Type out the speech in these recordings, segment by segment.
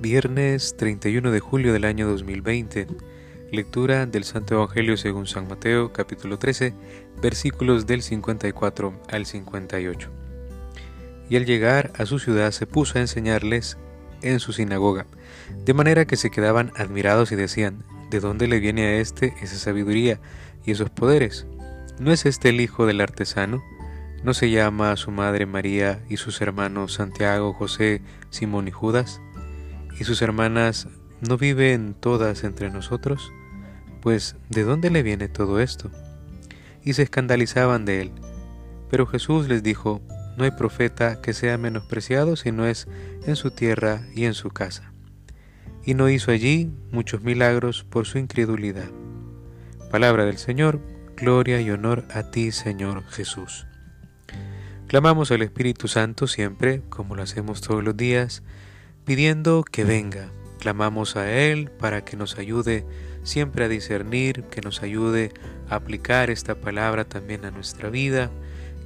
Viernes 31 de julio del año 2020. Lectura del Santo Evangelio según San Mateo, capítulo 13, versículos del 54 al 58. Y al llegar a su ciudad se puso a enseñarles en su sinagoga, de manera que se quedaban admirados y decían, ¿de dónde le viene a éste esa sabiduría y esos poderes? ¿No es este el hijo del artesano? ¿No se llama a su madre María y sus hermanos Santiago, José, Simón y Judas? ¿Y sus hermanas no viven todas entre nosotros? Pues, ¿de dónde le viene todo esto? Y se escandalizaban de él. Pero Jesús les dijo, no hay profeta que sea menospreciado si no es en su tierra y en su casa. Y no hizo allí muchos milagros por su incredulidad. Palabra del Señor, gloria y honor a ti, Señor Jesús. Clamamos al Espíritu Santo siempre, como lo hacemos todos los días, pidiendo que venga. Clamamos a Él para que nos ayude siempre a discernir, que nos ayude a aplicar esta palabra también a nuestra vida,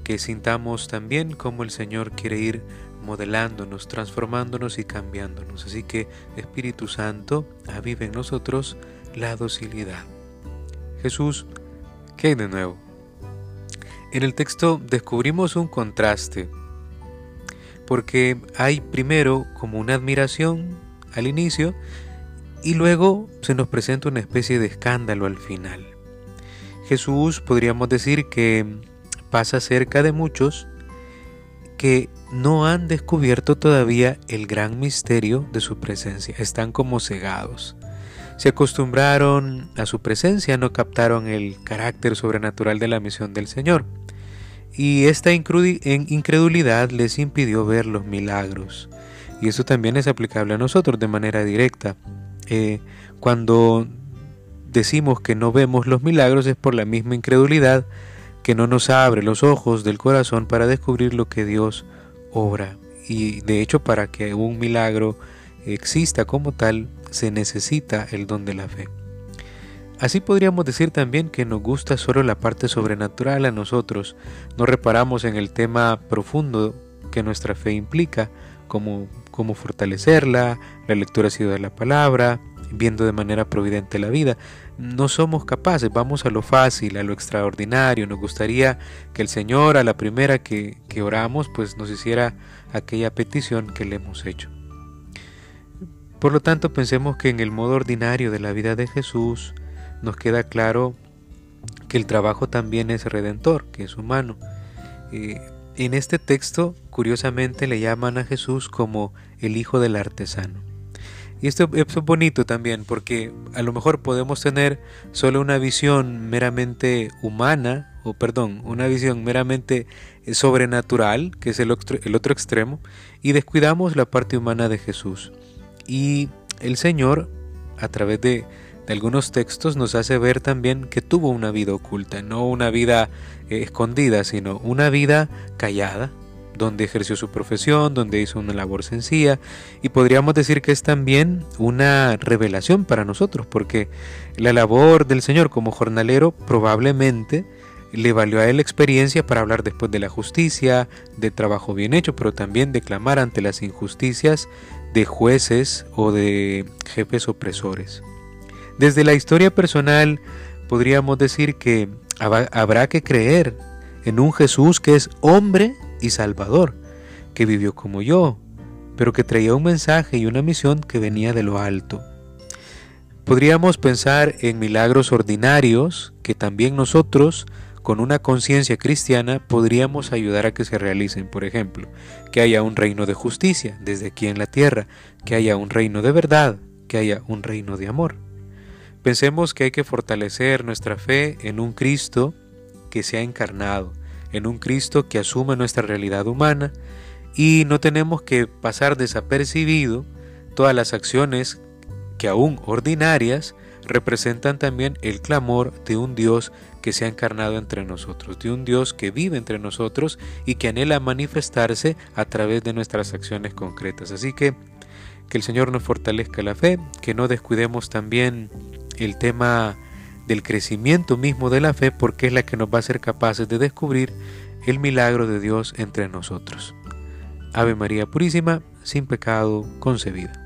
que sintamos también como el Señor quiere ir modelándonos, transformándonos y cambiándonos. Así que Espíritu Santo, avive en nosotros la docilidad. Jesús, ¿qué de nuevo? En el texto descubrimos un contraste porque hay primero como una admiración al inicio y luego se nos presenta una especie de escándalo al final. Jesús podríamos decir que pasa cerca de muchos que no han descubierto todavía el gran misterio de su presencia, están como cegados. Se acostumbraron a su presencia, no captaron el carácter sobrenatural de la misión del Señor y esta incredulidad les impidió ver los milagros. Y eso también es aplicable a nosotros de manera directa. Eh, cuando decimos que no vemos los milagros es por la misma incredulidad que no nos abre los ojos del corazón para descubrir lo que Dios obra. Y de hecho para que un milagro exista como tal se necesita el don de la fe. Así podríamos decir también que nos gusta solo la parte sobrenatural a nosotros, no reparamos en el tema profundo que nuestra fe implica, como cómo fortalecerla, la lectura sido de la palabra, viendo de manera providente la vida. No somos capaces, vamos a lo fácil, a lo extraordinario. Nos gustaría que el Señor a la primera que, que oramos pues nos hiciera aquella petición que le hemos hecho. Por lo tanto, pensemos que en el modo ordinario de la vida de Jesús, nos queda claro que el trabajo también es redentor, que es humano. Eh, en este texto, curiosamente, le llaman a Jesús como el hijo del artesano. Y esto es bonito también, porque a lo mejor podemos tener solo una visión meramente humana, o perdón, una visión meramente sobrenatural, que es el otro, el otro extremo, y descuidamos la parte humana de Jesús. Y el Señor, a través de, de algunos textos nos hace ver también que tuvo una vida oculta, no una vida eh, escondida, sino una vida callada, donde ejerció su profesión, donde hizo una labor sencilla, y podríamos decir que es también una revelación para nosotros, porque la labor del Señor como jornalero probablemente le valió a él experiencia para hablar después de la justicia, de trabajo bien hecho, pero también de clamar ante las injusticias de jueces o de jefes opresores. Desde la historia personal podríamos decir que habrá que creer en un Jesús que es hombre y salvador, que vivió como yo, pero que traía un mensaje y una misión que venía de lo alto. Podríamos pensar en milagros ordinarios que también nosotros, con una conciencia cristiana, podríamos ayudar a que se realicen. Por ejemplo, que haya un reino de justicia desde aquí en la tierra, que haya un reino de verdad, que haya un reino de amor. Pensemos que hay que fortalecer nuestra fe en un Cristo que se ha encarnado, en un Cristo que asume nuestra realidad humana y no tenemos que pasar desapercibido todas las acciones que aún ordinarias representan también el clamor de un Dios que se ha encarnado entre nosotros, de un Dios que vive entre nosotros y que anhela manifestarse a través de nuestras acciones concretas. Así que que el Señor nos fortalezca la fe, que no descuidemos también el tema del crecimiento mismo de la fe porque es la que nos va a hacer capaces de descubrir el milagro de Dios entre nosotros. Ave María Purísima, sin pecado concebida.